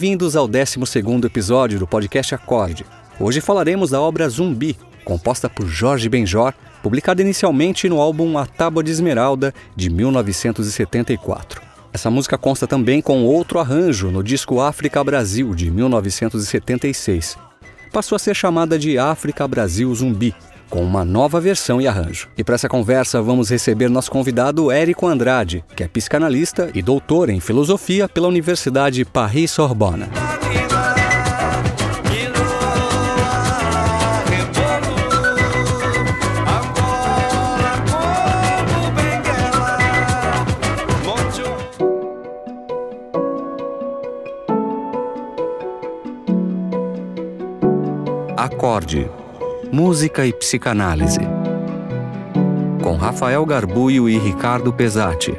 Bem-vindos ao 12 episódio do podcast Acorde. Hoje falaremos da obra Zumbi, composta por Jorge Benjor, publicada inicialmente no álbum A Tábua de Esmeralda, de 1974. Essa música consta também com outro arranjo no disco África Brasil, de 1976. Passou a ser chamada de África Brasil Zumbi, com uma nova versão e arranjo. E para essa conversa vamos receber nosso convidado Érico Andrade, que é psicanalista e doutor em filosofia pela Universidade Paris-Sorbonne. Acorde Música e Psicanálise. Com Rafael Garbuio e Ricardo Pesati.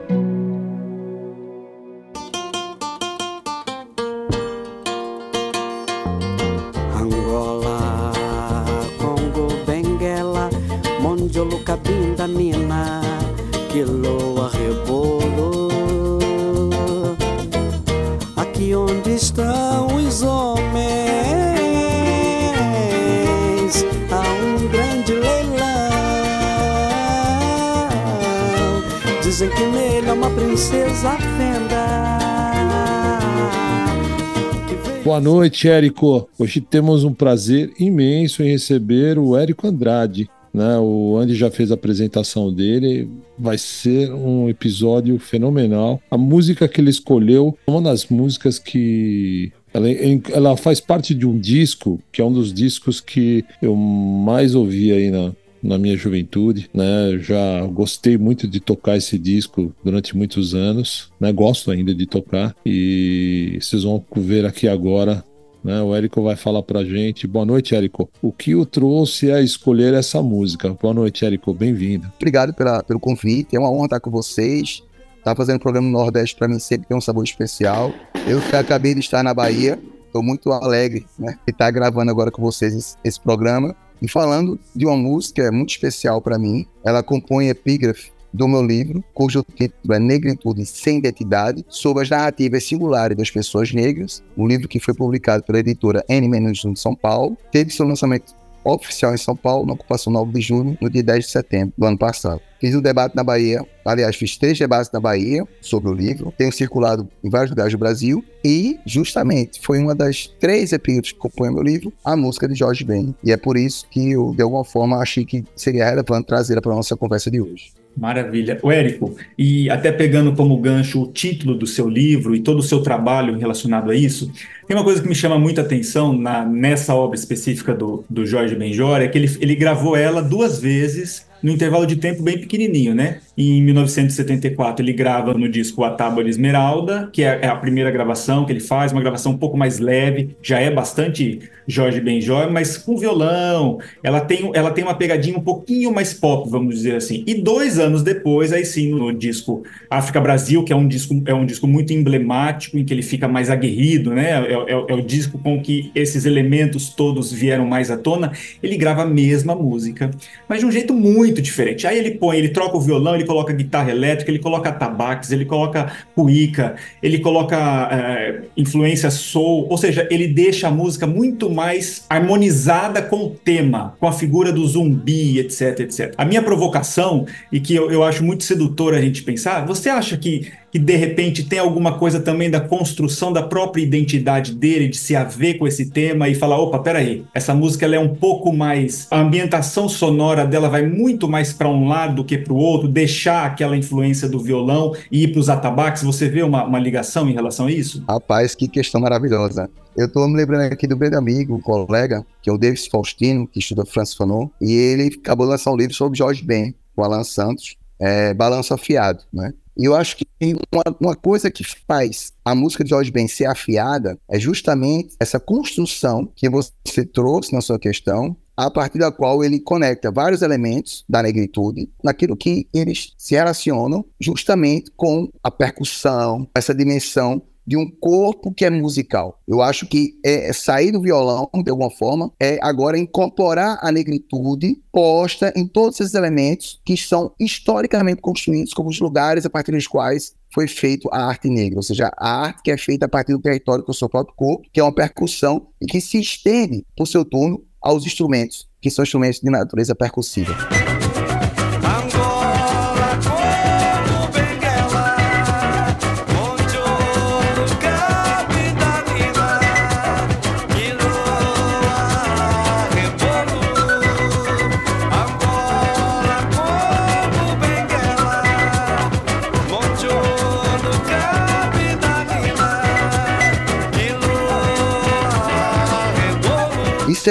Noite, Érico. Hoje temos um prazer imenso em receber o Érico Andrade. Né? O Andy já fez a apresentação dele. Vai ser um episódio fenomenal. A música que ele escolheu é uma das músicas que ela, ela, faz parte de um disco, que é um dos discos que eu mais ouvi aí na, na minha juventude, né? Já gostei muito de tocar esse disco durante muitos anos, né? Gosto ainda de tocar e vocês vão ver aqui agora né? O Érico vai falar pra gente. Boa noite, Érico. O que o trouxe a escolher essa música? Boa noite, Érico. Bem-vindo. Obrigado pela, pelo convite. É uma honra estar com vocês. Tá fazendo o programa no Nordeste para mim sempre tem um sabor especial. Eu acabei de estar na Bahia. Estou muito alegre, né? De estar gravando agora com vocês esse, esse programa. E falando de uma música muito especial para mim, ela compõe epígrafe do meu livro, cujo título é Negritude Sem Identidade, sobre as narrativas singulares das pessoas negras, um livro que foi publicado pela editora N-1 de São Paulo, teve seu lançamento oficial em São Paulo, na ocupação 9 de junho, no dia 10 de setembro do ano passado. Fiz um debate na Bahia, aliás, fiz três debates na Bahia sobre o livro, tenho circulado em vários lugares do Brasil e, justamente, foi uma das três epígrafes que compõem meu livro, a música de Jorge Ben. E é por isso que eu, de alguma forma, achei que seria relevante trazê-la para a nossa conversa de hoje. Maravilha. O Érico, e até pegando como gancho o título do seu livro e todo o seu trabalho relacionado a isso, tem uma coisa que me chama muita atenção na, nessa obra específica do, do Jorge Benjor, é que ele, ele gravou ela duas vezes no intervalo de tempo bem pequenininho, né? Em 1974 ele grava no disco A Tábua de Esmeralda, que é, é a primeira gravação que ele faz, uma gravação um pouco mais leve, já é bastante Jorge Benjor, mas com violão, ela tem, ela tem uma pegadinha um pouquinho mais pop, vamos dizer assim. E dois anos depois, aí sim, no disco África Brasil, que é um disco, é um disco muito emblemático, em que ele fica mais aguerrido, né? É, é, é o disco com que esses elementos todos vieram mais à tona, ele grava a mesma música, mas de um jeito muito diferente. Aí ele põe, ele troca o violão, ele coloca guitarra elétrica, ele coloca tabaques, ele coloca cuíca, ele coloca é, influência soul, ou seja, ele deixa a música muito mais harmonizada com o tema, com a figura do zumbi, etc, etc. A minha provocação, e que eu, eu acho muito sedutora a gente pensar, você acha que que de repente tem alguma coisa também da construção da própria identidade dele, de se haver com esse tema e falar, opa, peraí, essa música ela é um pouco mais, a ambientação sonora dela vai muito mais para um lado do que para o outro, deixar aquela influência do violão e ir para os atabaques, você vê uma, uma ligação em relação a isso? Rapaz, que questão maravilhosa. Eu estou me lembrando aqui do grande amigo, colega, que é o Davis Faustino, que estuda Francis Fanon, e ele acabou de lançar um livro sobre Jorge Ben, com Alan Santos, é, Balanço Afiado, né? E eu acho que uma, uma, coisa que faz a música de Jorge Ben ser afiada é justamente essa construção que você trouxe na sua questão, a partir da qual ele conecta vários elementos da negritude naquilo que eles se relacionam justamente com a percussão, essa dimensão de um corpo que é musical. Eu acho que é, é sair do violão, de alguma forma, é agora incorporar a negritude posta em todos esses elementos que são historicamente construídos como os lugares a partir dos quais foi feito a arte negra, ou seja, a arte que é feita a partir do território do seu próprio corpo, que é uma percussão e que se estende, por seu turno, aos instrumentos, que são instrumentos de natureza percussiva.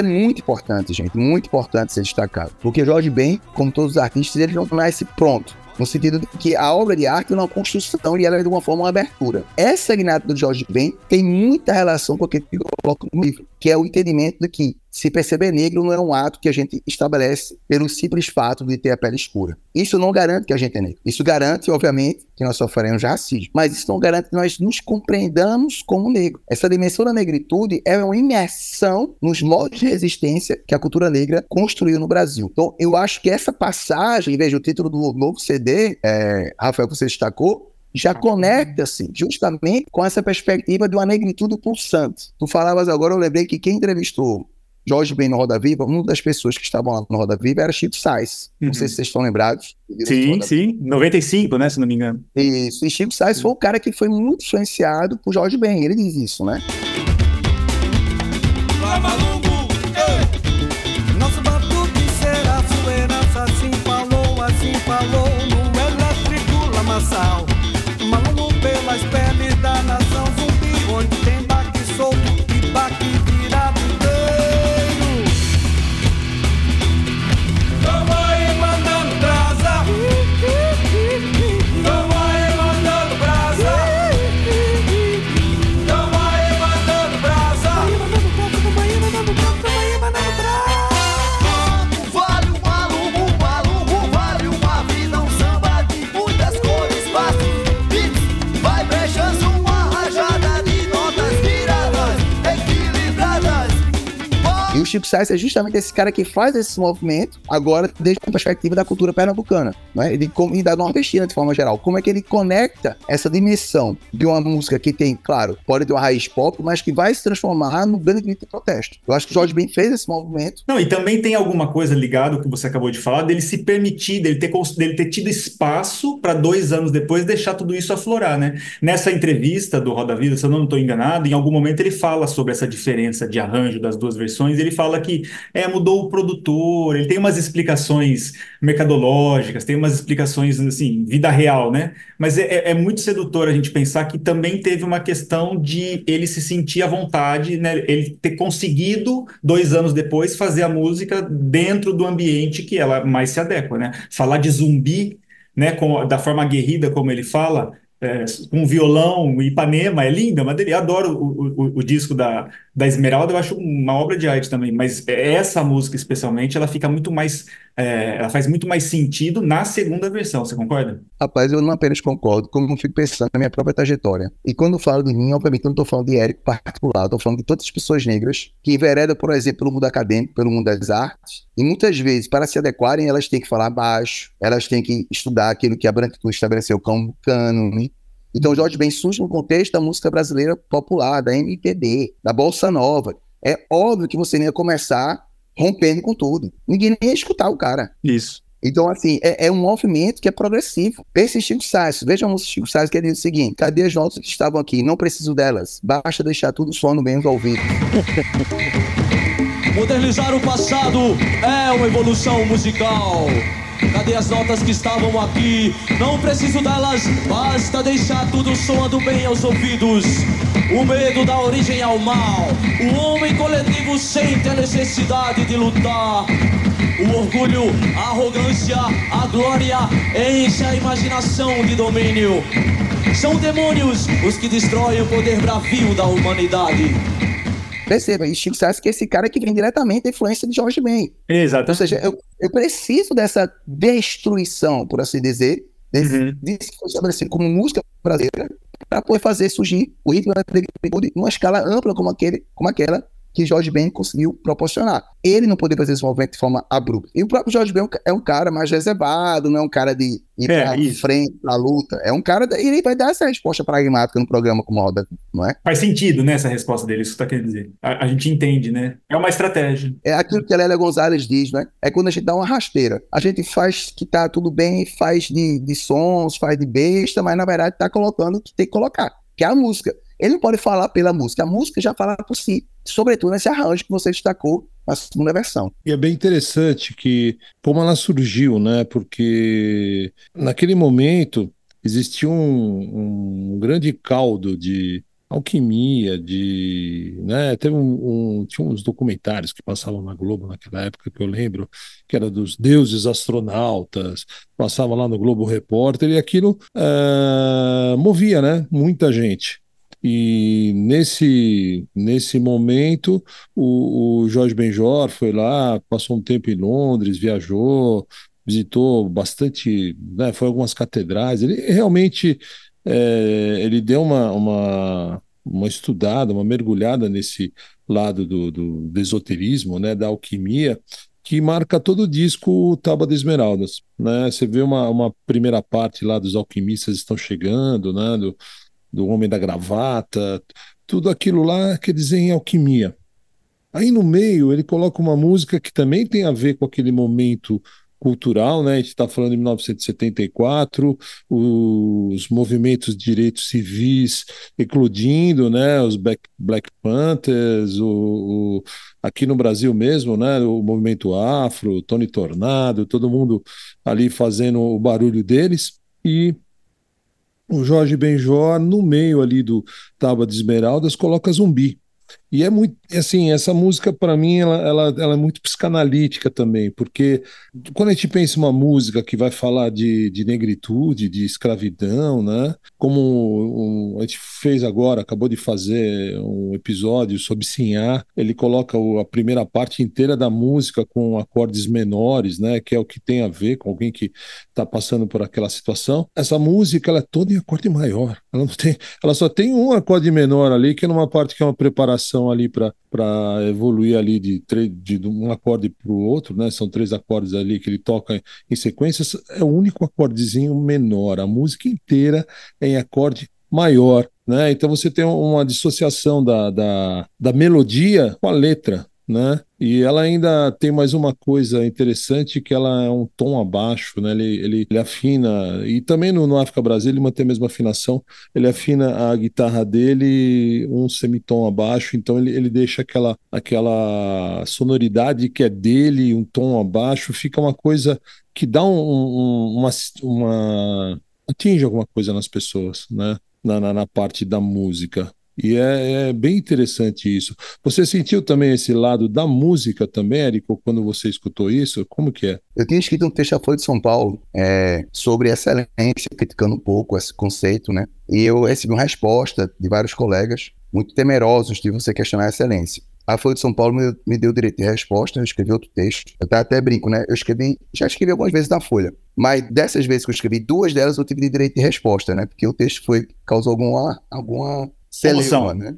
É muito importante, gente, muito importante ser destacado. Porque Jorge Ben, como todos os artistas, ele não nasce pronto. No sentido de que a obra de arte é uma construção e ela é de uma forma uma abertura. Essa guinada do Jorge Ben tem muita relação com o que eu coloco no livro, que é o entendimento de que se perceber negro não é um ato que a gente estabelece pelo simples fato de ter a pele escura. Isso não garante que a gente é negro. Isso garante, obviamente, que nós sofremos racismo. Mas isso não garante que nós nos compreendamos como negro. Essa dimensão da negritude é uma imersão nos modos de resistência que a cultura negra construiu no Brasil. Então, eu acho que essa passagem, veja o título do novo CD, é, Rafael, que você destacou, já conecta-se justamente com essa perspectiva de uma negritude pulsante. Tu falavas agora, eu lembrei que quem entrevistou Jorge Ben no Roda Viva, uma das pessoas que estavam lá no Roda Viva era Chico Sainz. Uhum. Não sei se vocês estão lembrados. Sim, sim. 95, né? Se não me engano. Isso. E Chico Sainz foi o cara que foi muito influenciado por Jorge Ben. Ele diz isso, né? Nosso Chico é justamente esse cara que faz esse movimento, agora, desde a perspectiva da cultura pernambucana, né? E, como- e da nordestina, de forma geral. Como é que ele conecta essa dimensão de uma música que tem, claro, pode ter uma raiz pop, mas que vai se transformar no grande grito de protesto. Eu acho que o Jorge Ben fez esse movimento. Não, e também tem alguma coisa ligada ao que você acabou de falar, dele se permitir, dele ter, dele ter tido espaço para dois anos depois deixar tudo isso aflorar, né? Nessa entrevista do Roda Vida, se eu não estou enganado, em algum momento ele fala sobre essa diferença de arranjo das duas versões, ele fala que é, mudou o produtor, ele tem umas explicações mercadológicas, tem umas explicações, assim, vida real, né? Mas é, é- é muito sedutor a gente pensar que também teve uma questão de ele se sentir à vontade, né? Ele ter conseguido, dois anos depois, fazer a música dentro do ambiente que ela mais se adequa, né? Falar de zumbi, né? com- da forma aguerrida como ele fala, é, com violão Ipanema, é linda, mas eu adoro o, o- o disco da, da Esmeralda, eu acho uma obra de arte também, mas essa música especialmente, ela fica muito mais, é, ela faz muito mais sentido na segunda versão, você concorda? Rapaz, eu não apenas concordo, como eu fico pensando na minha própria trajetória. E quando eu falo de mim, obviamente, eu não estou falando de Érico particular, estou falando de todas as pessoas negras que enveredam, por exemplo, pelo mundo acadêmico, pelo mundo das artes. E muitas vezes, para se adequarem, elas têm que falar baixo, elas têm que estudar aquilo que a branquitude estabeleceu como cânone. Então, Jorge Ben surge no contexto da música brasileira popular, da MPB, da Bolsa Nova. É óbvio que você nem ia começar rompendo com tudo. Ninguém nem ia escutar o cara. Isso. Então, assim, é, é um movimento que é progressivo. Pense em Chico Sainz. Veja a música de Chico Sainz que diz o seguinte: cadê as notas que estavam aqui? Não preciso delas. Basta deixar tudo soando bem os ouvidos. Modernizar o passado é uma evolução musical. Cadê as notas que estavam aqui? Não preciso delas, basta deixar tudo soando bem aos ouvidos. O medo dá origem ao mal. O homem coletivo sente a necessidade de lutar. O orgulho, a arrogância, a glória enche a imaginação de domínio. São demônios os que destroem o poder bravio da humanidade. Perceba, e Chico Sainz que é esse cara que vem diretamente da influência de Jorge Ben. Exato. Ou seja, eu, eu preciso dessa destruição, por assim dizer, desse, Uhum. disso que foi estabelecido como música brasileira para poder fazer surgir o ritmo da negritude numa escala ampla como, aquele, como aquela que Jorge Ben conseguiu proporcionar. Ele não poderia fazer esse movimento de forma abrupta. E o próprio Jorge Ben é um ca- cara mais reservado, não é um cara de ir É, pra isso. frente, pra luta. É um cara, da- ele vai dar essa resposta pragmática no programa como roda, não é? Faz sentido, né, essa resposta dele, isso que você tá querendo dizer. A, a gente entende, né? É uma estratégia. É aquilo que a Lélia Gonzalez diz, né? É quando a gente dá uma rasteira. A gente faz que tá tudo bem, faz de, de sons, faz de besta, mas na verdade tá colocando o que tem que colocar, que é a música. Ele não pode falar pela música, a música já fala por si, sobretudo nesse arranjo que você destacou na segunda versão. E é bem interessante que como ela surgiu, né? Porque naquele momento existia um, um grande caldo de alquimia, de, né? Teve um, um- tinha uns documentários que passavam na Globo naquela época que eu lembro, que era dos deuses astronautas, passava lá no Globo Repórter e aquilo eh, movia, né? Muita gente. E nesse, nesse momento, o, o Jorge Benjor foi lá, passou um tempo em Londres, viajou, visitou bastante, né, foi algumas catedrais. Ele realmente é, ele deu uma, uma, uma estudada, uma mergulhada nesse lado do, do, do esoterismo, né, da alquimia, que marca todo o disco Tábua de Esmeraldas. Né? Você vê uma, uma primeira parte lá dos alquimistas estão chegando, né, do, do Homem da Gravata, tudo aquilo lá quer dizer em alquimia. Aí no meio ele coloca uma música que também tem a ver com aquele momento cultural, né? A gente está falando de 1974, os movimentos de direitos civis eclodindo, né? Os Black, Black Panthers, o, o- aqui no Brasil mesmo, né? O movimento afro, Tony Tornado, todo mundo ali fazendo o barulho deles e o Jorge Benjor, no meio ali do Tábua de Esmeraldas, coloca zumbi. E é muito, assim, essa música para mim ela, ela, ela é muito psicanalítica também, porque quando a gente pensa em uma música que vai falar de, de negritude, de escravidão, né? Como um- a gente fez agora, acabou de fazer um episódio sobre Sinhá, ele coloca o- a primeira parte inteira da música com acordes menores, né? Que é o que tem a ver com alguém que está passando por aquela situação. Essa música ela é toda em acorde maior. Ela não tem, ela só tem um acorde menor ali, que é numa parte que é uma preparação ali para evoluir ali de, de um acorde para o outro, né? São três acordes ali que ele toca em, em sequência. É o único acordezinho menor. A música inteira é em acorde maior, né? Então você tem uma dissociação da, da, da melodia com a letra, né? E ela ainda tem mais uma coisa interessante que ela é um tom abaixo, né? Ele, ele, ele afina e também no, no África Brasil ele mantém a mesma afinação. Ele afina a guitarra dele um semitom abaixo, então ele, ele deixa aquela aquela sonoridade que é dele, um tom abaixo, fica uma coisa que dá um, um- uma, uma atinge alguma coisa nas pessoas, né? Na, na, na parte da música. E é, é bem interessante isso. Você sentiu também esse lado da música também, Érico, quando você escutou isso? Como que é? Eu tinha escrito um texto à Folha de São Paulo é, sobre excelência, criticando um pouco esse conceito, né? E eu recebi uma resposta de vários colegas muito temerosos de você questionar a excelência. A Folha de São Paulo me, me deu direito de resposta, eu escrevi outro texto. Eu até brinco, né? Eu escrevi, já escrevi algumas vezes na Folha, mas dessas vezes que eu escrevi, duas delas eu tive de direito de resposta, né? Porque o texto foi causou alguma alguma Comoção. né?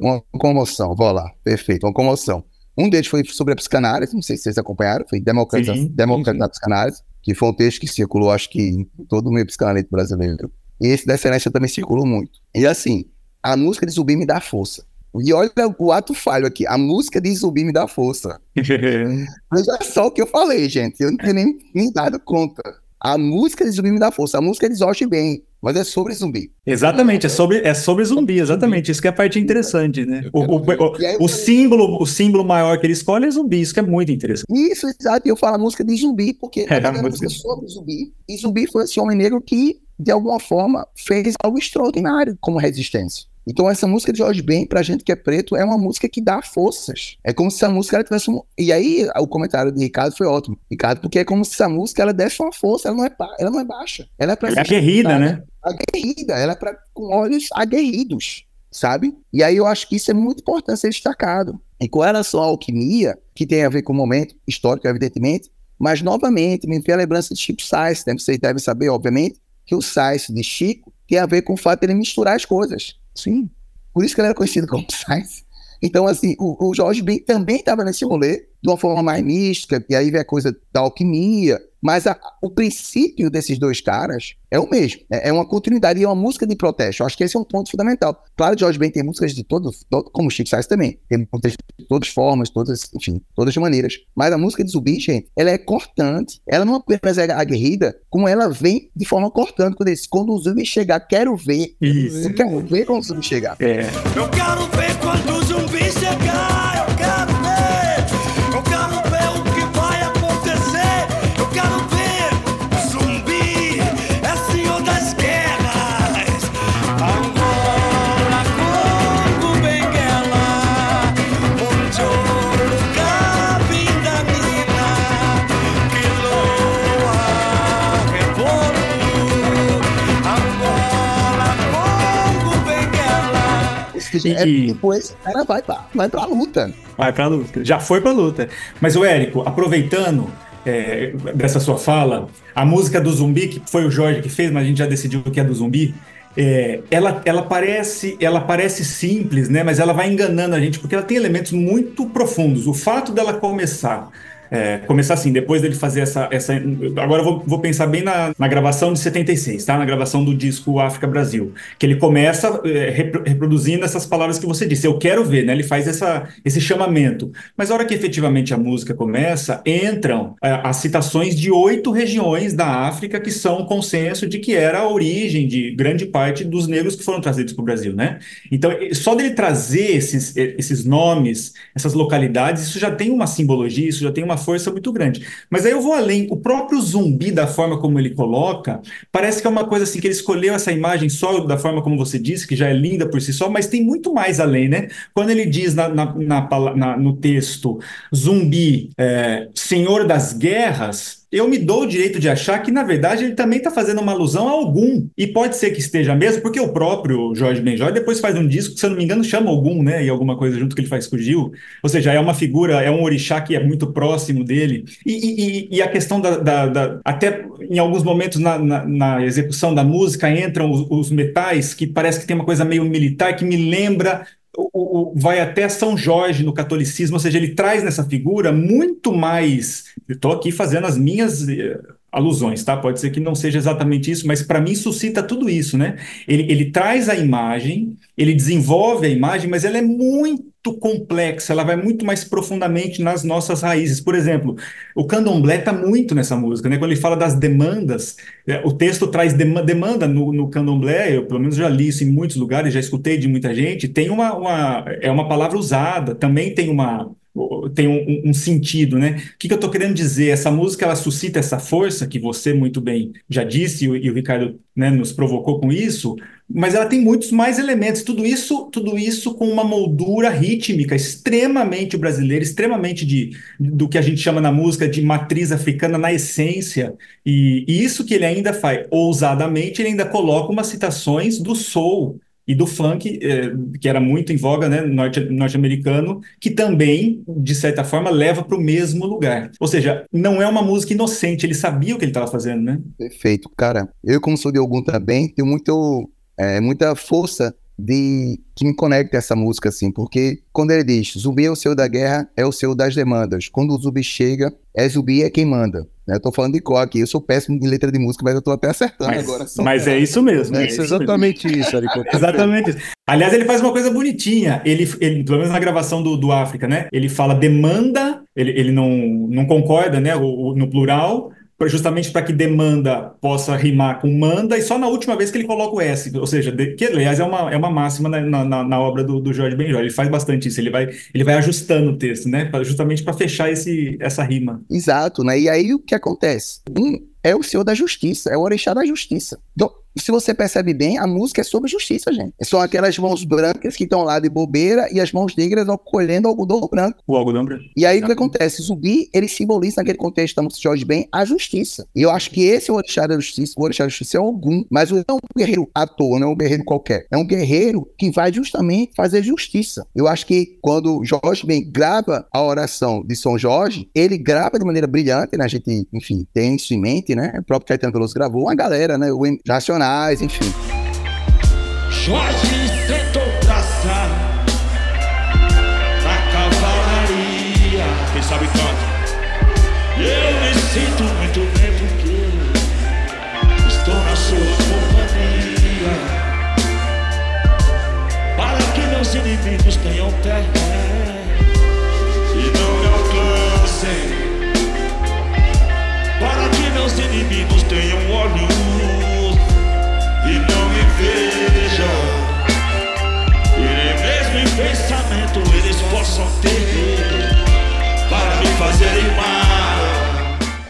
Uma comoção, vou lá, perfeito, uma comoção. Um deles foi sobre a psicanálise, não sei se vocês acompanharam, foi Democratizar Sim, Democratizar a Psicanálise, que foi um texto que circulou, acho que em todo o meio psicanalítico brasileiro. E esse da excelência também circulou muito. E assim, a música de Zumbi me dá força. E olha o ato falho aqui, a música de Zumbi me dá força. Veja só o que eu falei, gente, eu não tenho nem, nem dado conta. A música de Zumbi me dá força, a música de Jorge Ben, mas é sobre zumbi. Exatamente, é sobre, é sobre zumbi, exatamente. Isso que é a parte interessante, né? O, o, o, o símbolo, o símbolo maior que ele escolhe é zumbi, isso que é muito interessante. Isso, exato. E eu falo a música de zumbi, porque É, é a uma música- música sobre zumbi. E zumbi foi esse homem negro que, de alguma forma, fez algo extraordinário como resistência. Então, essa música de Jorge Ben, pra gente que é preto, é uma música que dá forças. É como se a música ela tivesse um... E aí, o comentário de Ricardo foi ótimo. Ricardo, porque é como se a música ela desse uma força, ela não é, ela não é baixa. Ela é pra É ser aguerrida, né? aguerrida, ela é pra, com olhos aguerridos, sabe? E aí eu acho que isso é muito importante ser destacado. E com relação à alquimia, que tem a ver com o momento histórico, evidentemente, Mas, novamente, me vem a lembrança de Chico Sainz, né? Vocês devem saber, obviamente, que o Sainz de Chico tem a ver com o fato de ele misturar as coisas. Sim. Por isso que ele era conhecido como Sainz. Então, assim, o, o Jorge Ben também estava nesse rolê, de uma forma mais mística, e aí vem a coisa da alquimia, mas a- o princípio desses dois caras é o mesmo. É, é uma continuidade e é uma música de protesto. Eu acho que esse é um ponto fundamental. Claro que Jorge Ben tem músicas de todos, todo, como o Chico Sainz também. Tem músicas de todas as formas, todas, enfim, todas as maneiras. Mas a música de Zumbi, gente, ela é cortante. Ela não apenas é aguerrida, como ela vem de forma cortante. Quando, ele diz, quando o Zumbi chegar, quero ver. Isso. Eu quero ver quando o Zumbi chegar. É. Eu quero ver quando o zumbi chegar. Seja, é, E- depois ela vai pra, vai pra luta. Vai pra luta. Já foi pra luta. Mas, o Érico, aproveitando é, dessa sua fala, a música do zumbi, que foi o Jorge que fez, mas a gente já decidiu que é do zumbi. é, ela, ela, parece, ela parece simples, né? Mas ela vai enganando a gente, porque ela tem elementos muito profundos. O fato dela começar. É, começar assim, depois dele fazer essa. essa agora eu vou, vou pensar bem na, na gravação de 76, tá? Na gravação do disco África Brasil. Que ele começa é, repro- reproduzindo essas palavras que você disse. Eu quero ver, né? Ele faz essa, esse chamamento. Mas a hora que efetivamente a música começa, entram é, as citações de oito regiões da África que são consenso de que era a origem de grande parte dos negros que foram trazidos para o Brasil, né? Então, só dele trazer esses, esses nomes, essas localidades, isso já tem uma simbologia, isso já tem uma força muito grande. Mas aí eu vou além. O próprio zumbi, da forma como ele coloca, parece que é uma coisa assim que ele escolheu essa imagem só da forma como você disse, que já é linda por si só, mas tem muito mais além, né? Quando ele diz na, na- na na- no texto zumbi, é, senhor das guerras, eu me dou o direito de achar que, na verdade, ele também está fazendo uma alusão a algum. E pode ser que esteja mesmo, porque o próprio Jorge Benjor depois faz um disco que, se eu não me engano, chama algum, né? E alguma coisa junto que ele faz com o Gil. Ou seja, é uma figura, é um orixá que é muito próximo dele. E, e- e- e a questão da, da- da- Até em alguns momentos na, na- na execução da música entram os, os metais, que parece que tem uma coisa meio militar, que me lembra o- o- vai até São Jorge no catolicismo, ou seja, ele traz nessa figura muito mais. Estou aqui fazendo as minhas eh, alusões, tá? Pode ser que não seja exatamente isso, mas para mim suscita tudo isso, né? Ele, ele traz a imagem, ele desenvolve a imagem, mas ela é muito complexa, ela vai muito mais profundamente nas nossas raízes. Por exemplo, o candomblé está muito nessa música, né? Quando ele fala das demandas, é, o texto traz dema- demanda no, no candomblé, eu pelo menos já li isso em muitos lugares, já escutei de muita gente, tem uma, uma- é uma palavra usada, também tem uma tem um, um- um sentido, né? O que, que eu estou querendo dizer? Essa música ela suscita essa força que você muito bem já disse e o, e o Ricardo né, nos provocou com isso, mas ela tem muitos mais elementos. Tudo isso, tudo isso com uma moldura rítmica extremamente brasileira, extremamente de, do que a gente chama na música de matriz africana na essência. E, e isso que ele ainda faz ousadamente, ele ainda coloca umas citações do soul e do funk, eh, que era muito em voga, né, norte- norte-americano, que também, de certa forma, leva para o mesmo lugar. Ou seja, não é uma música inocente, ele sabia o que ele estava fazendo, né? Perfeito, cara. Eu, como sou de algum também, tenho muito, é, muita força de que me conecta a essa música, assim, porque quando ele diz zumbi é o seu da guerra, é o seu das demandas. Quando o zumbi chega, é zumbi é quem manda. né? Eu tô falando de cor aqui, eu sou péssimo de letra de música, mas eu tô até acertando Mas, agora. só mas é isso mesmo. É, é isso é isso mesmo. exatamente isso, Érico. Exatamente isso. Aliás, ele faz uma coisa bonitinha. Ele, ele pelo menos na gravação do, do África, né? Ele fala demanda, ele, ele não, não concorda, né? O, o- no plural, pra- justamente para que demanda possa rimar com manda, e só na última vez que ele coloca o S, ou seja, de- que aliás é uma, é uma máxima na, na, na- na obra do, do Jorge Benjor. Ele faz bastante isso, ele vai, ele vai ajustando o texto, né? pra- justamente para fechar esse, essa rima. Exato, né? E aí o que acontece? Um é o senhor da justiça, é o orixá da justiça. Então, se você percebe bem, a música é sobre justiça, gente. São aquelas mãos brancas que estão lá de bobeira e as mãos negras colhendo algodão branco. O algodão branco. E aí o que acontece? Zumbi, ele simboliza naquele contexto da música de Jorge Ben a justiça. E eu acho que esse é o orixá da justiça. O orixá da justiça é Ogum, mas não é um guerreiro à toa, não é um guerreiro qualquer. É um guerreiro que vai justamente fazer justiça. Eu acho que quando Jorge Ben grava a oração de São Jorge, ele grava de maneira brilhante, né? A gente, enfim, tem isso em mente, né? O próprio Caetano Veloso gravou uma galera, né? O Racionais, enfim. Jorge tentou traçar na cavalaria. Quem sabe canta. Eu me sinto muito bem porque estou na sua companhia. Para que meus inimigos tenham terra e não me alcancem. Para que meus inimigos tenham olhos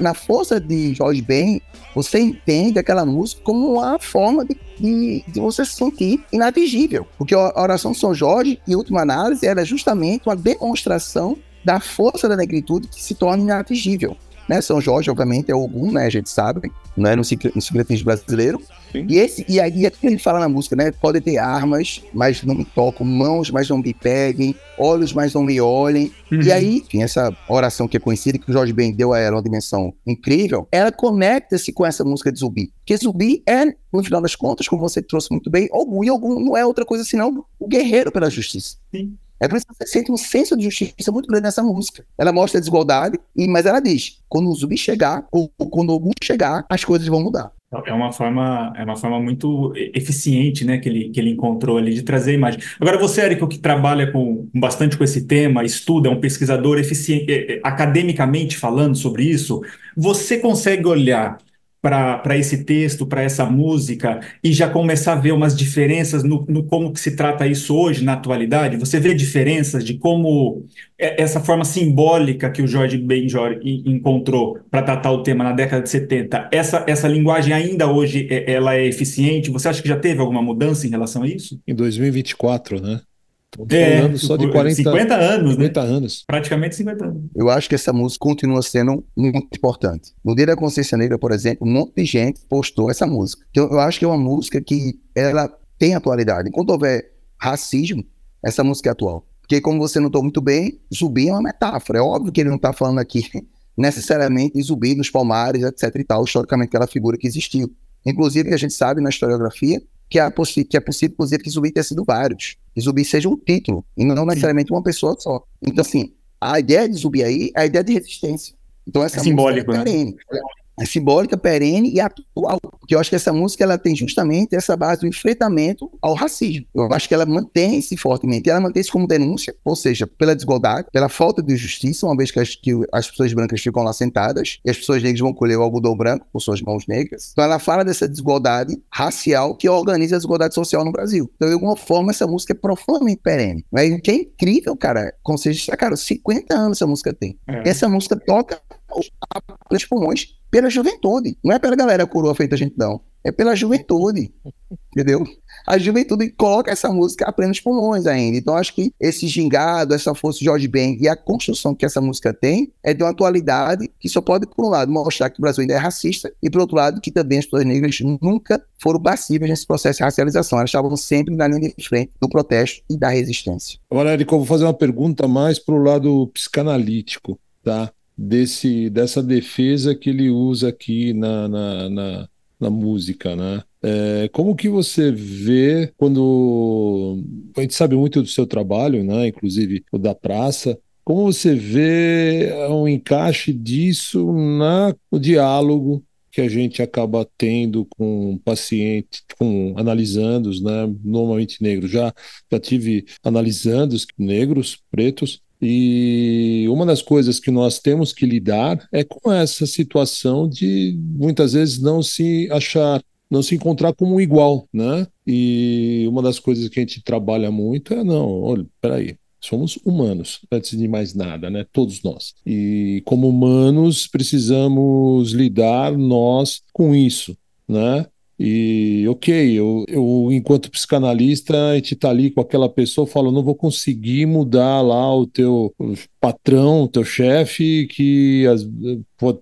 Na força de Jorge Ben, você entende aquela música como uma forma de, de, de você se sentir inatingível. Porque a oração de São Jorge, em última análise, era justamente uma demonstração da força da negritude que se torna inatingível. Né? São Jorge, obviamente, é Ogum, né? A gente sabe, não é no, secre- no secretismo brasileiro. Sim. E, esse, e aí é o que ele fala na música, né? Podem ter armas, mas não me tocam, mãos, mas não me peguem, olhos, mas não me olhem. E aí, enfim, essa oração que é conhecida, que o Jorge Ben deu a ela uma dimensão incrível, ela conecta-se com essa música de Zumbi. Porque Zumbi é, no final das contas, como você trouxe muito bem, Ogum, e Ogum não é outra coisa senão o guerreiro pela justiça. Sim. É por isso que você sente um senso de justiça muito grande nessa música. Ela mostra a desigualdade, e, mas ela diz: quando o zumbi chegar, ou, ou quando o Ogum chegar, as coisas vão mudar. É uma forma, é uma forma muito eficiente, né, que ele, que ele encontrou ali de trazer a imagem. Agora, você, Érico, que trabalha com, bastante com esse tema, estuda, é um pesquisador eficiente, eh, eh, academicamente falando sobre isso, você consegue olhar para esse texto, para essa música, e já começar a ver umas diferenças no, no como que se trata isso hoje, na atualidade? Você vê diferenças de como é- essa forma simbólica que o Jorge Benjor encontrou para tratar o tema na década de 70, essa, essa linguagem ainda hoje é- ela é eficiente? Você acha que já teve alguma mudança em relação a isso? Em 2024, né? Estamos É, falando só de por 40, 50 anos, né? 50 anos. Praticamente 50 anos. Eu acho que essa música continua sendo muito importante. No Dia da Consciência Negra, por exemplo, um monte de gente postou essa música. Então, eu acho que é uma música que ela tem atualidade. Enquanto houver racismo, essa música é atual. Porque, como você notou muito bem, zumbi é uma metáfora. É óbvio que ele não está falando aqui necessariamente de zumbi nos palmares, etc. e tal, historicamente, aquela figura que existiu. Inclusive, a gente sabe na historiografia que é, que é possível, inclusive, que zumbi tenha sido vários. Que zumbi seja um título, e não necessariamente uma pessoa só. Então, assim, a ideia de zumbi aí é a ideia de resistência. Então, essa É simbólico, né? é perene. É simbólica, perene e atual. Porque eu acho que essa música ela tem justamente essa base do enfrentamento ao racismo. Eu acho que ela mantém-se fortemente. Ela mantém-se como denúncia, ou seja, pela desigualdade, pela falta de justiça, uma vez que as, que as pessoas brancas ficam lá sentadas e as pessoas negras vão colher o algodão branco com suas mãos negras. Então ela fala dessa desigualdade racial que organiza a desigualdade social no Brasil. Então, de alguma forma, essa música é profundamente perene. E o que é incrível, cara, como vocês destacaram, 50 anos essa música tem. É. Essa música toca os pulmões pela juventude. Não é pela galera coroa feita gente, não. É pela juventude. Entendeu? A juventude coloca essa música a plenos pulmões ainda. Então, acho que esse gingado, essa força de George Ben e a construção que essa música tem é de uma atualidade que só pode, por um lado, mostrar que o Brasil ainda é racista e, por outro lado, que também as pessoas negras nunca foram passíveis nesse processo de racialização. Elas estavam sempre na linha de frente do protesto e da resistência. Agora, Érico, eu vou fazer uma pergunta mais para o lado psicanalítico, tá? Desse, dessa defesa que ele usa aqui na, na, na, na música, né? É, como que você vê quando a gente sabe muito do seu trabalho, né? Inclusive o da praça. Como você vê um encaixe disso na, no diálogo que a gente acaba tendo com pacientes, com analisandos, né? Normalmente negros. Já, já tive analisandos negros, pretos, e uma das coisas que nós temos que lidar é com essa situação de muitas vezes não se achar, não se encontrar como um igual, né? E uma das coisas que a gente trabalha muito é não, olha, peraí, somos humanos, antes de mais nada, né? Todos nós. E como humanos precisamos lidar nós com isso, né? E ok, eu, eu enquanto psicanalista, a gente tá ali com aquela pessoa, fala, não vou conseguir mudar lá o teu patrão, teu chefe, que as,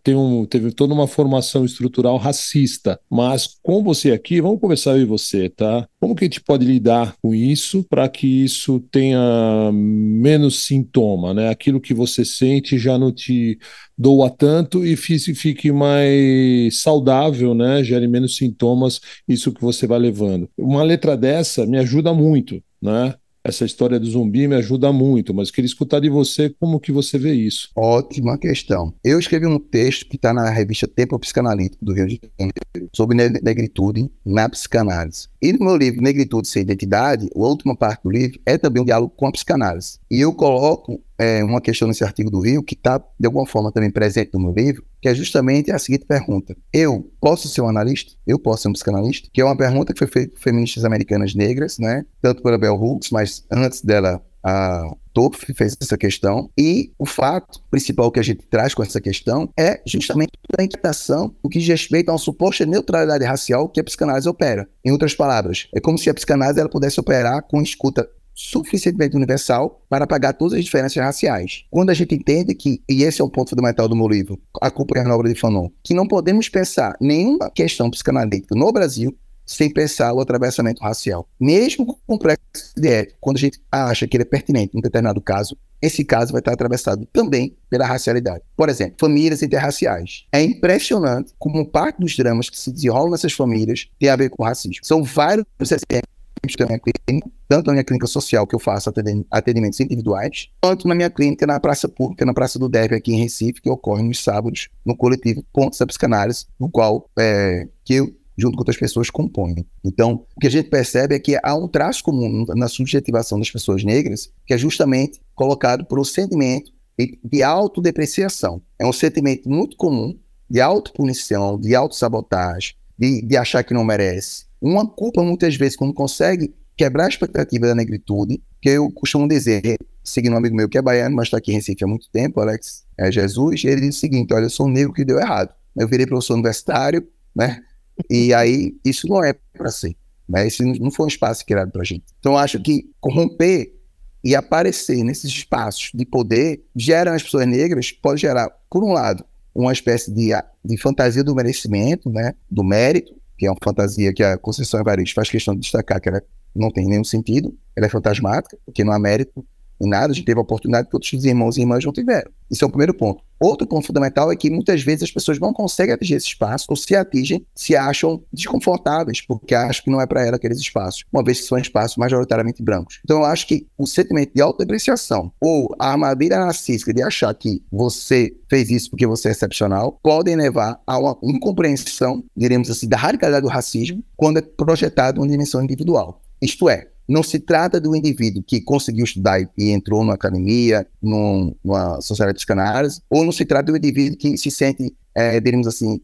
ter um, teve toda uma formação estrutural racista. Mas com você aqui, vamos conversar e você, tá? Como que a gente pode lidar com isso para que isso tenha menos sintoma, né? Aquilo que você sente já não te doa tanto e fique mais saudável, né? Gere menos sintomas, isso que você vai levando. Uma letra dessa me ajuda muito, né? Essa história do zumbi me ajuda muito, mas queria escutar de você como que você vê isso. Ótima questão. Eu escrevi um texto que está na revista Tempo Psicanalítico do Rio de Janeiro sobre negritude na psicanálise. E no meu livro Negritude Sem Identidade, a última parte do livro é também um diálogo com a psicanálise. E eu coloco é, uma questão nesse artigo do Rio, que está, de alguma forma, também presente no meu livro, que é justamente a seguinte pergunta: Eu posso ser um analista? Eu posso ser um psicanalista? Que é uma pergunta que foi feita por feministas americanas negras, né? Tanto pela Bell Hooks, mas antes dela, a Topf fez essa questão. E o fato principal que a gente traz com essa questão é justamente a inquietação o que diz respeito a uma suposta neutralidade racial que a psicanálise opera. Em outras palavras, é como se a psicanálise ela pudesse operar com escuta suficientemente universal para apagar todas as diferenças raciais. Quando a gente entende que, e esse é o ponto fundamental do meu livro, acompanhando a obra de Fanon, que não podemos pensar nenhuma questão psicanalítica no Brasil sem pensar o atravessamento racial. Mesmo com o complexo de ética, quando a gente acha que ele é pertinente em um determinado caso, esse caso vai estar atravessado também pela racialidade. Por exemplo, famílias interraciais. É impressionante como parte dos dramas que se desenrolam nessas famílias tem a ver com racismo. São vários exemplos na minha clínica, tanto na minha clínica social, que eu faço atendimentos individuais, quanto na minha clínica na praça pública, na Praça do Deve, aqui em Recife, que ocorre nos sábados, no coletivo Pontos da Psicanálise, no qual é, que eu junto com outras pessoas compõem. Então, o que a gente percebe é que há um traço comum na subjetivação das pessoas negras, que é justamente colocado por um sentimento de autodepreciação. É um sentimento muito comum de autopunição, de autossabotagem, de, de achar que não merece, uma culpa, muitas vezes, quando consegue quebrar a expectativa da negritude, que eu costumo dizer, seguindo um amigo meu que é baiano, mas está aqui em Recife há muito tempo, Alex é Jesus, ele diz o seguinte: olha, eu sou um negro que deu errado. Eu virei professor universitário, né? E aí, isso não é para ser. Né? Isso não foi um espaço criado para gente. Então, acho que corromper e aparecer nesses espaços de poder gera nas pessoas negras, pode gerar, por um lado, uma espécie de, de fantasia do merecimento, né? do mérito, que é uma fantasia que a Conceição Evaristo faz questão de destacar que ela não tem nenhum sentido, ela é fantasmática, porque não há mérito em nada, a gente teve a oportunidade que outros irmãos e irmãs não tiveram. Isso é o primeiro ponto. Outro ponto fundamental é que muitas vezes as pessoas não conseguem atingir esse espaço, ou se atingem, se acham desconfortáveis, porque acham que não é para ela aqueles espaços, uma vez que são espaços majoritariamente brancos. Então eu acho que o sentimento de autodepreciação ou a armadilha narcísica de achar que você fez isso porque você é excepcional, podem levar a uma incompreensão, diremos assim, da radicalidade do racismo quando é projetado uma dimensão individual. Isto é, não se trata do indivíduo que conseguiu estudar e entrou numa academia, num, numa sociedade de psicanálise, ou não se trata do indivíduo que se sente, é, diríamos assim,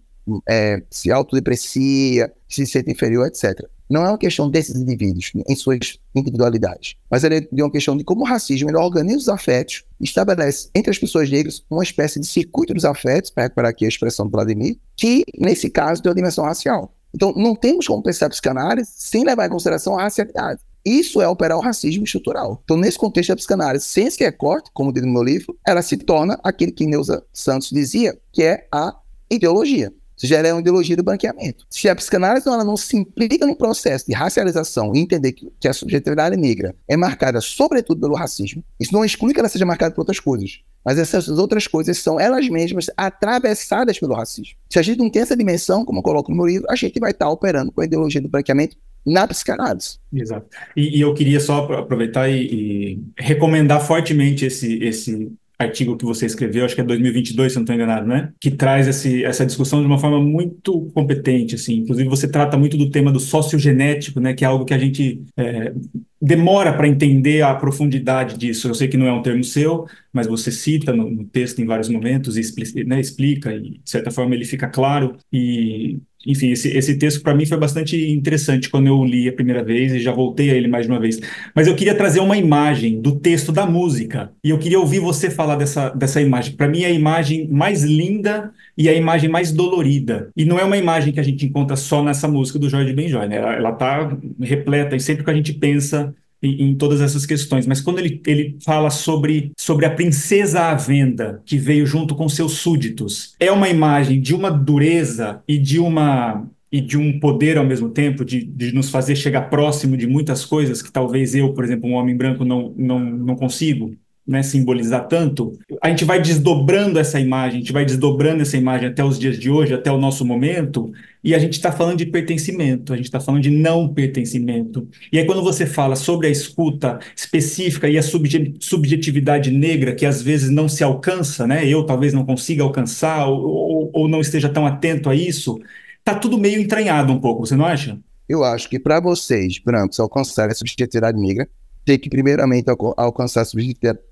é, se autodeprecia, se sente inferior, etc. Não é uma questão desses indivíduos em suas individualidades, mas é de uma questão de como o racismo ele organiza os afetos, estabelece entre as pessoas negras uma espécie de circuito dos afetos, para recuperar aqui a expressão do Vladimir, que, nesse caso, tem uma dimensão racial. Então, não temos como pensar psicanálise sem levar em consideração a racialidade. Isso é operar o racismo estrutural. Então, nesse contexto da psicanálise, sem esse recorte, como diz no meu livro, ela se torna aquilo que Neuza Santos dizia, que é a ideologia. Ou seja, ela é uma ideologia do branqueamento. Se a psicanálise ela não se implica no processo de racialização e entender que, que a subjetividade negra é marcada sobretudo pelo racismo, isso não exclui que ela seja marcada por outras coisas. Mas essas outras coisas são elas mesmas atravessadas pelo racismo. Se a gente não tem essa dimensão, como eu coloco no meu livro, a gente vai estar operando com a ideologia do branqueamento na psicanálise. Exato. E, e eu queria só aproveitar e, e, recomendar fortemente esse, esse artigo que você escreveu, acho que é 2022, se não estou enganado, né? Que traz esse, essa discussão de uma forma muito competente, assim. Inclusive, você trata muito do tema do sociogenético, né? Que é algo que a gente é, demora para entender a profundidade disso. Eu sei que não é um termo seu, mas você cita no, no texto em vários momentos e né, explica, e de certa forma ele fica claro. E, enfim, esse, esse texto para mim foi bastante interessante quando eu li a primeira vez e já voltei a ele mais de uma vez. Mas eu queria trazer uma imagem do texto da música e eu queria ouvir você falar dessa, dessa imagem. Para mim é a imagem mais linda e a imagem mais dolorida. E não é uma imagem que a gente encontra só nessa música do Jorge Benjor, né? Ela, ela tá repleta e sempre que a gente pensa em, em todas essas questões. Mas quando ele, ele fala sobre, sobre a princesa à venda que veio junto com seus súditos, é uma imagem de uma dureza e de uma e de um poder ao mesmo tempo, de, de nos fazer chegar próximo de muitas coisas que talvez eu, por exemplo, um homem branco, não, não, não consigo né, simbolizar tanto, a gente vai desdobrando essa imagem, a gente vai desdobrando essa imagem até os dias de hoje, até o nosso momento, e a gente está falando de pertencimento, a gente está falando de não pertencimento. E aí, quando você fala sobre a escuta específica e a subje- subjetividade negra, que às vezes não se alcança, né? Eu talvez não consiga alcançar, ou, ou, ou não esteja tão atento a isso, tá tudo meio entranhado um pouco, você não acha? Eu acho que para vocês, brancos, alcançarem a subjetividade negra, tem que primeiramente alcançar a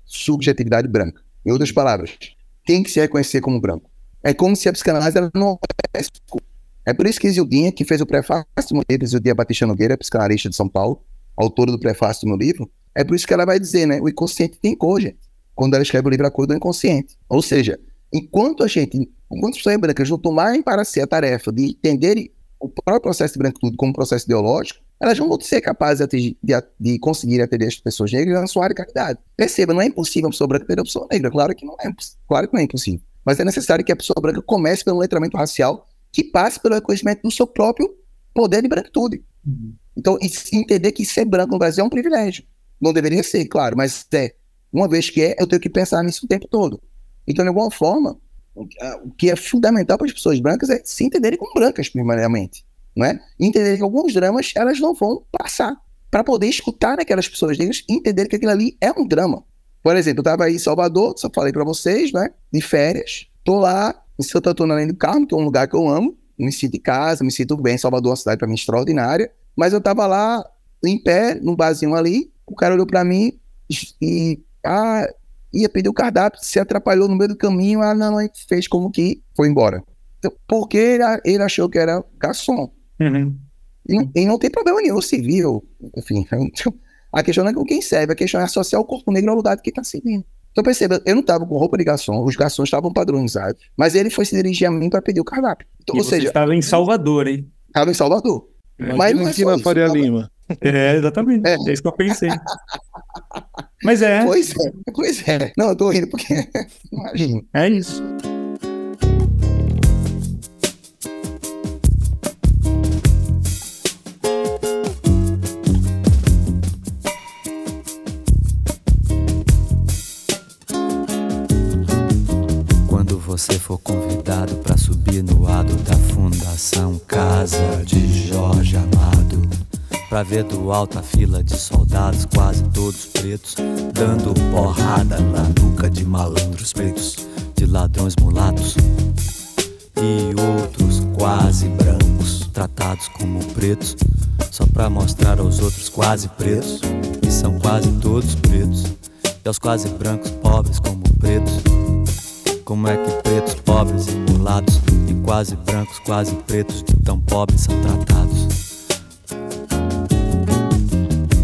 subjetividade, branca. Em outras palavras, tem que se reconhecer como branco. É como se a psicanálise não é escura. É por isso que Isildinha, que fez o prefácio do meu livro, Isildinha Batista Nogueira, psicanalista de São Paulo, autora do prefácio do meu livro, é por isso que ela vai dizer, né? O inconsciente tem cor, gente. Quando ela escreve o livro A Cor do Inconsciente. Ou seja, enquanto a gente, enquanto as pessoas brancas não tomarem para si a tarefa de entenderem o próprio processo de branquitude como processo ideológico, elas não vão ser capazes de, atingir- de, a- de conseguir atender as pessoas negras na sua radicalidade. Perceba, não é impossível uma pessoa branca ter uma pessoa negra. Claro que não é, claro que não é impossível. Mas é necessário que a pessoa branca comece pelo letramento racial que passe pelo reconhecimento do seu próprio poder de branquitude. Então, e se entender que ser branco no Brasil é um privilégio. Não deveria ser, claro, mas é. Uma vez que é, eu tenho que pensar nisso o tempo todo. Então, de alguma forma, o que- é fundamental para as pessoas brancas é se entenderem como brancas, primeiramente. Não é? E entender que alguns dramas elas não vão passar. Para poder escutar aquelas pessoas negras e entender que aquilo ali é um drama. Por exemplo, eu estava aí em Salvador, só falei para vocês, né? De férias. Tô lá em Santa Antônio Além do Carmo, que é um lugar que eu amo. Me sinto em casa, me sinto bem. Salvador é uma cidade para mim extraordinária. Mas eu tava lá, em pé, num barzinho ali. O cara olhou para mim e, ah, ia pedir o cardápio, se atrapalhou no meio do caminho. Ah, não, fez como que foi embora. Então, porque ele, ele achou que era garçom. E, não- e não tem problema nenhum, civil, enfim. A questão não é com quem serve, a questão é associar o corpo negro ao lugar de quem está servindo. Então perceba, eu não estava com roupa de garçom, os garçons estavam padronizados, mas ele foi se dirigir a mim para pedir o cardápio. Então, E ou você seja, estava em Salvador, hein? estava em Salvador. Mas não Imagina é aqui só na isso, Faria tava- Lima. É, exatamente. É. É, isso que eu pensei. Mas é, Pois é, pois é. Não, eu tô rindo porque. Imagina. é isso. Ver do alto a fila de soldados, quase todos pretos, dando porrada na nuca de malandros pretos, de ladrões mulatos e outros quase brancos, tratados como pretos, só pra mostrar aos outros quase pretos, que são quase todos pretos, e aos quase brancos pobres como pretos. Como é que pretos, pobres e mulatos e quase brancos, quase pretos de tão pobres são tratados?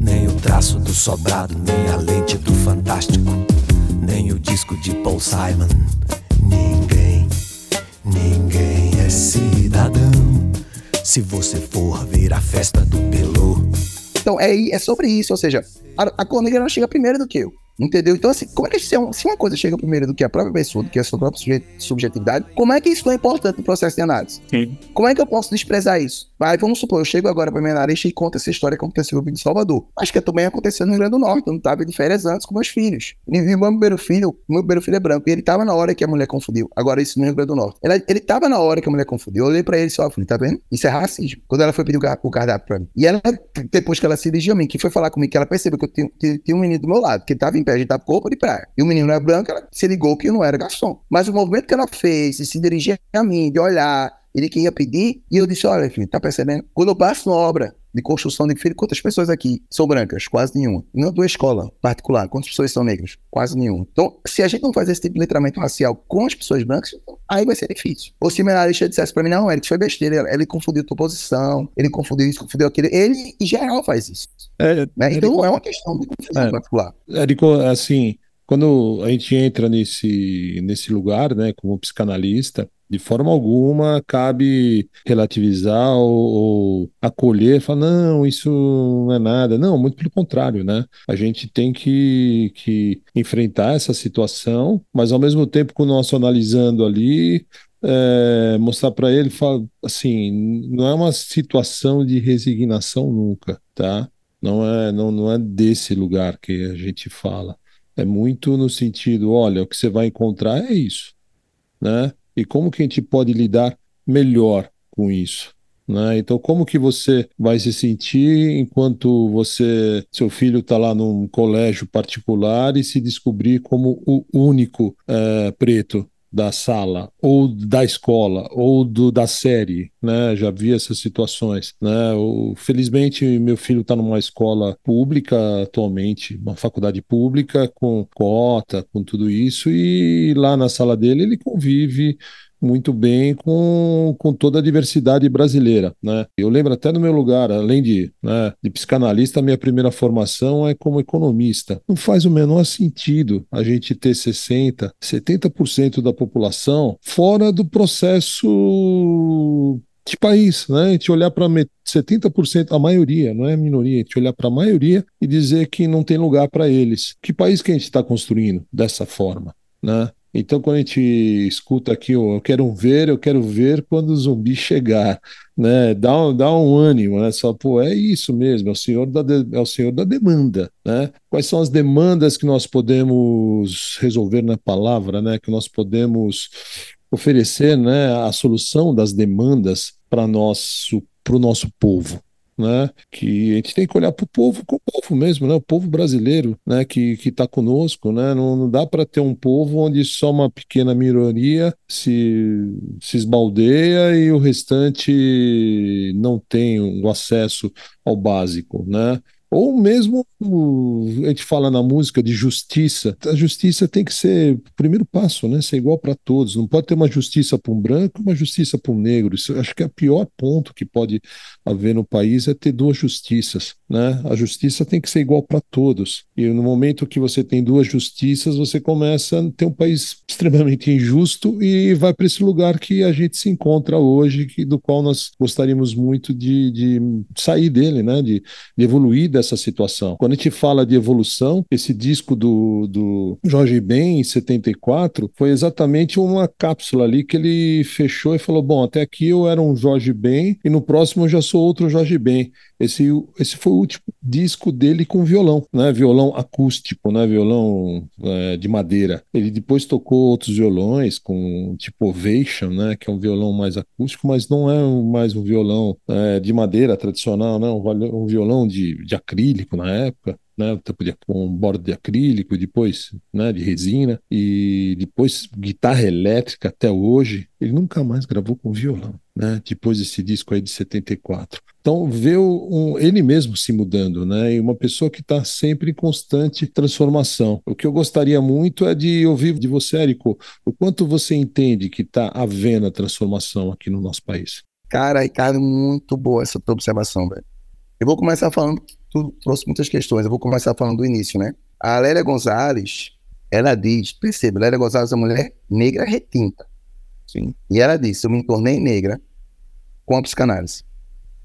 nem o traço do sobrado, nem a lente do fantástico, nem o disco de Paul Simon. Ninguém, ninguém é cidadão. Se você for ver a festa do Pelô, Então é, é sobre isso, ou seja, a, a ela chega primeiro do que eu. Entendeu? Então, assim, como é que se, é se uma coisa chega primeiro do que a própria pessoa, do que a sua própria subjetividade, como é que isso é importante no processo de análise? Sim. Como é que eu posso desprezar isso? Vai, vamos supor, eu chego agora pra minha analista e conto essa história que aconteceu comigo em Salvador. Acho que também aconteceu no Rio Grande do Norte, eu não tava de férias antes com meus filhos. E meu primeiro filho, meu primeiro filho é branco, e ele tava na hora que a mulher confundiu. Agora, isso no Rio Grande do Norte. Ele, ele tava na hora que a mulher confundiu. Eu olhei pra ele e só falei, tá vendo? Isso é racismo. Quando ela foi pedir o cardápio pra mim. E ela, depois que ela se dirigiu a mim, que foi falar comigo, que ela percebeu que eu tinha, tinha- tinha um menino do meu lado, que tava em pé, a gente tava com roupa de praia. E o menino era branco, ela se ligou que eu não era garçom. Mas o movimento que ela fez, de se dirigir a mim, de olhar, ele que ia pedir, e eu disse, olha, filho, tá percebendo? Quando eu passo numa obra de construção de filho, quantas pessoas aqui são brancas? Quase nenhuma. Uma tua escola particular, quantas pessoas são negras? Quase nenhuma. Então, se a gente não faz esse tipo de letramento racial com as pessoas brancas, então, aí vai ser difícil. Ou se o menarista dissesse pra mim, não, Eric, foi besteira, ele, confundiu tua posição, ele confundiu isso, confundiu aquilo, ele, em geral, faz isso. É, né? Então, não é uma questão de confusão É. particular. Érico, assim, quando a gente entra nesse, nesse lugar, né, como psicanalista, de forma alguma cabe relativizar ou, ou acolher, falar, não, isso não é nada. Não, muito pelo contrário, né? A gente tem que, que enfrentar essa situação, mas ao mesmo tempo com o nosso analisando ali, é, mostrar para ele, assim, não é uma situação de resignação nunca, tá? Não é, não, não é desse lugar que a gente fala. É muito no sentido, olha, o que você vai encontrar é isso, né? E como que a gente pode lidar melhor com isso, né? Então, como que você vai se sentir enquanto você, seu filho está lá num colégio particular e se descobrir como o único eh, preto da sala ou da escola ou do, da série, né? Já vi essas situações, né? O, felizmente meu filho está numa escola pública atualmente, uma faculdade pública com cota, com tudo isso e lá na sala dele ele convive muito bem com, com toda a diversidade brasileira, né? Eu lembro até no meu lugar, além de, né, de psicanalista, minha primeira formação é como economista. Não faz o menor sentido a gente ter 60, 70% da população fora do processo de país, né? A gente olhar para 70%, a maioria, não é a minoria, a gente olhar para a maioria e dizer que não tem lugar para eles. Que país que a gente está construindo dessa forma, né? Então, quando a gente escuta aqui, ó, eu quero ver, eu quero ver quando o zumbi chegar, né? Dá um, dá um ânimo, né? Só, pô, é isso mesmo, é o senhor da, de- é o senhor da demanda, né? Quais são as demandas que nós podemos resolver na palavra, né? Que nós podemos oferecer, né? A solução das demandas para nosso, para o nosso povo. Né? Que a gente tem que olhar para o povo, com o povo mesmo, né? O povo brasileiro, né? Que que está conosco, né? Não, não dá para ter um povo onde só uma pequena minoria se se esbaldeia e o restante não tem o acesso ao básico, né? Ou mesmo a gente fala na música de justiça. A justiça tem que ser o primeiro passo, né? Ser igual para todos. Não pode ter uma justiça para um branco uma justiça para um negro. Isso acho que é o pior ponto que pode haver no país é ter duas justiças, né? A justiça tem que ser igual para todos. E no momento que você tem duas justiças, você começa a ter um país extremamente injusto e vai para esse lugar que a gente se encontra hoje, que, do qual nós gostaríamos muito de, de sair dele, né? De, de evoluir dessa situação. Quando a gente fala de evolução, esse disco do, do Jorge Ben, em 74, foi exatamente uma cápsula ali que ele fechou e falou: Bom, até aqui eu era um Jorge Ben e no próximo eu já sou outro Jorge Ben. Esse, esse foi o último disco dele com violão, né? Violão acústico, né? Violão é, de madeira. Ele depois tocou outros violões com tipo Ovation, né? Que é um violão mais acústico, mas não é mais um violão é, de madeira tradicional, né? Um, um violão de, de acrílico na época. Né, tipo de, com borda de acrílico, depois né, de resina, e depois guitarra elétrica até hoje. Ele nunca mais gravou com violão, né, depois desse disco aí de 74. Então, o- um- ele mesmo se mudando, né? E uma pessoa que está sempre em constante transformação. O que eu gostaria muito é de ouvir de você, Érico, o quanto você entende que está havendo a transformação aqui no nosso país. Cara, cara, muito boa essa tua observação, velho. Eu vou começar falando, tu trouxe muitas questões, eu vou começar falando do início, né? A Lélia Gonzalez, ela diz, perceba, Lélia Gonzalez é uma mulher negra retinta. Sim. E ela disse, eu me tornei negra com a psicanálise.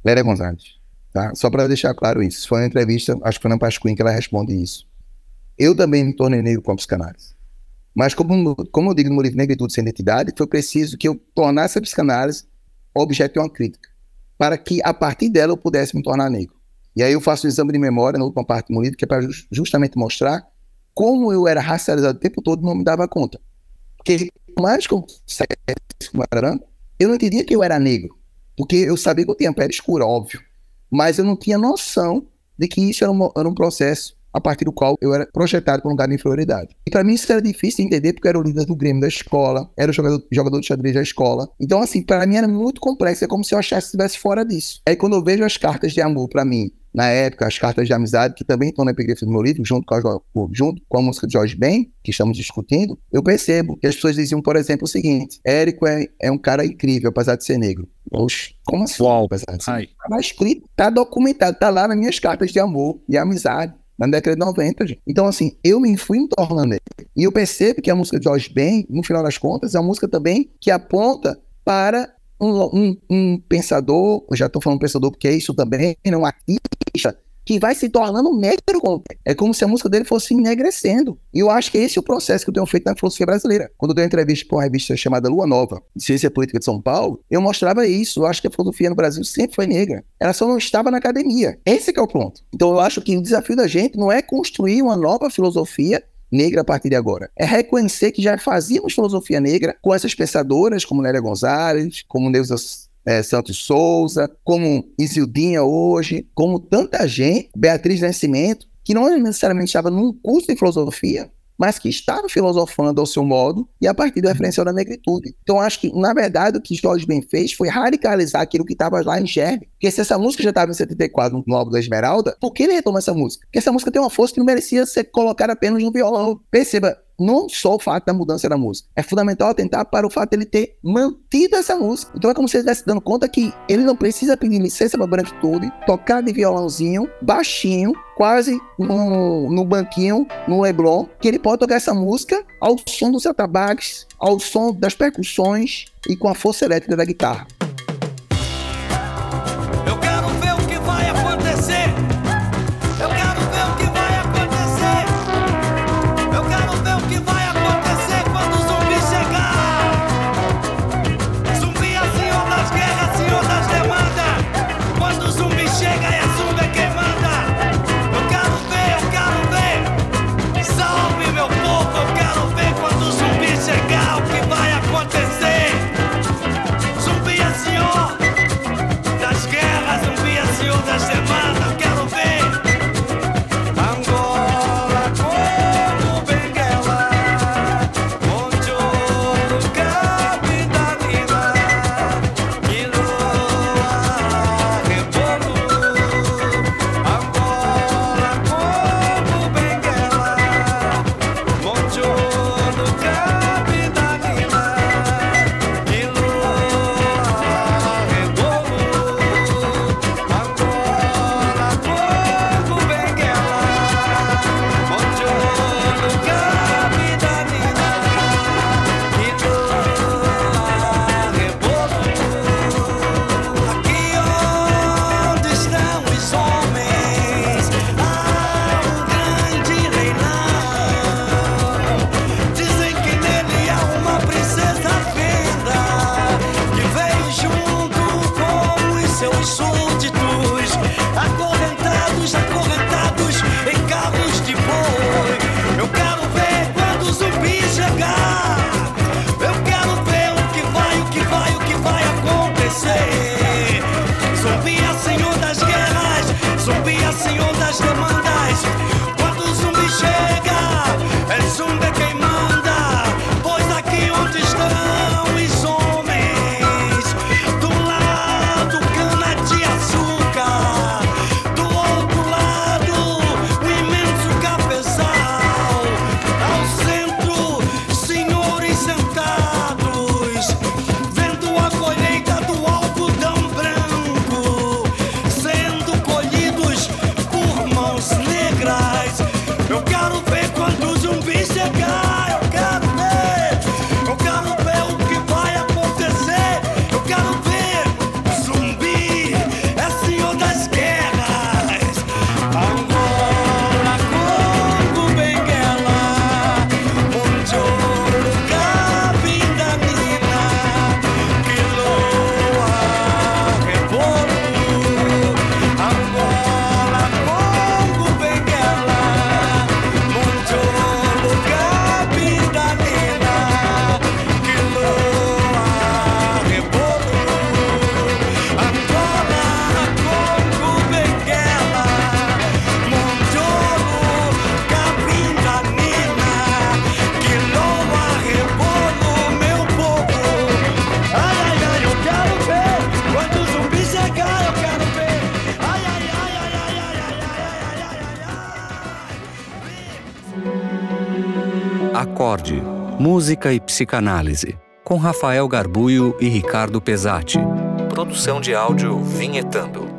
Lélia Gonzalez, tá? Só para deixar claro isso. Foi uma entrevista, acho que foi na Pasquim que ela responde isso. eu também me tornei negro com a psicanálise. Mas como, como eu digo no livro Negritude Sem Identidade, foi preciso que eu tornasse a psicanálise objeto de uma crítica, para que a partir dela eu pudesse me tornar negro. E aí eu faço um exame de memória na última parte do meu livro, que é para justamente mostrar como eu era racializado o tempo todo e não me dava conta. Porque por mais eu como era branco, eu não entendia que eu era negro. Porque eu sabia que eu tinha pele escura, óbvio. Mas eu não tinha noção de que isso era um, era um processo a partir do qual eu era projetado para um lugar de inferioridade. E para mim isso era difícil de entender porque eu era o líder do Grêmio da escola, era o jogador, jogador de xadrez da escola. Então, assim, para mim era muito complexo, é como se eu achasse que estivesse fora disso. Aí quando eu vejo as cartas de amor para mim, na época, as cartas de amizade, que também estão na epigrafa do meu livro, junto com, a, junto com a música de Jorge Ben, que estamos discutindo, eu percebo que as pessoas diziam, por exemplo, o seguinte: Érico é, é um cara incrível, apesar de ser negro. Oxe, como assim? Uau. Apesar de ser negro? Tá escrito, tá documentado, tá lá nas minhas cartas de amor e amizade na década de 90, gente. Então, assim, eu me fui me tornando. E eu percebo que a música de Jorge Ben, no final das contas, é uma música também que aponta para um, um, um pensador, já estou falando pensador porque é isso também, né, um artista, que vai se tornando negro. É como se a música dele fosse enegrecendo. E eu acho que esse é o processo que eu tenho feito na filosofia brasileira. Quando eu dei uma entrevista para uma revista chamada Lua Nova, de Ciência Política de São Paulo, eu mostrava isso. Eu acho que a filosofia no Brasil sempre foi negra. Ela só não estava na academia. Esse é o ponto. Então eu acho que o desafio da gente não é construir uma nova filosofia negra a partir de agora. É reconhecer que já fazíamos filosofia negra com essas pensadoras como Nélia Gonzalez, como Neuza eh, Santos Souza, como Isildinha hoje, como tanta gente, Beatriz Nascimento, que não necessariamente estava num curso de filosofia, mas que estava filosofando ao seu modo e a partir do referencial da negritude. Então, acho que, na verdade, o que Jorge Ben fez foi radicalizar aquilo que estava lá em germe. Porque se essa música já estava em 74 no álbum da Esmeralda, por que ele retomou essa música? Porque essa música tem uma força que não merecia ser colocada apenas no violão. Perceba, não só o fato da mudança da música. É fundamental atentar para o fato dele ter mantido essa música. Então é como se ele estivesse dando conta que ele não precisa pedir licença para branquitude, tocar de violãozinho, baixinho, quase no, no banquinho, no Leblon, que ele pode tocar essa música ao som dos atabaques, ao som das percussões e com a força elétrica da guitarra. Música e Psicanálise, com Rafael Garbuio e Ricardo Pesati. Produção de áudio Vinhetando.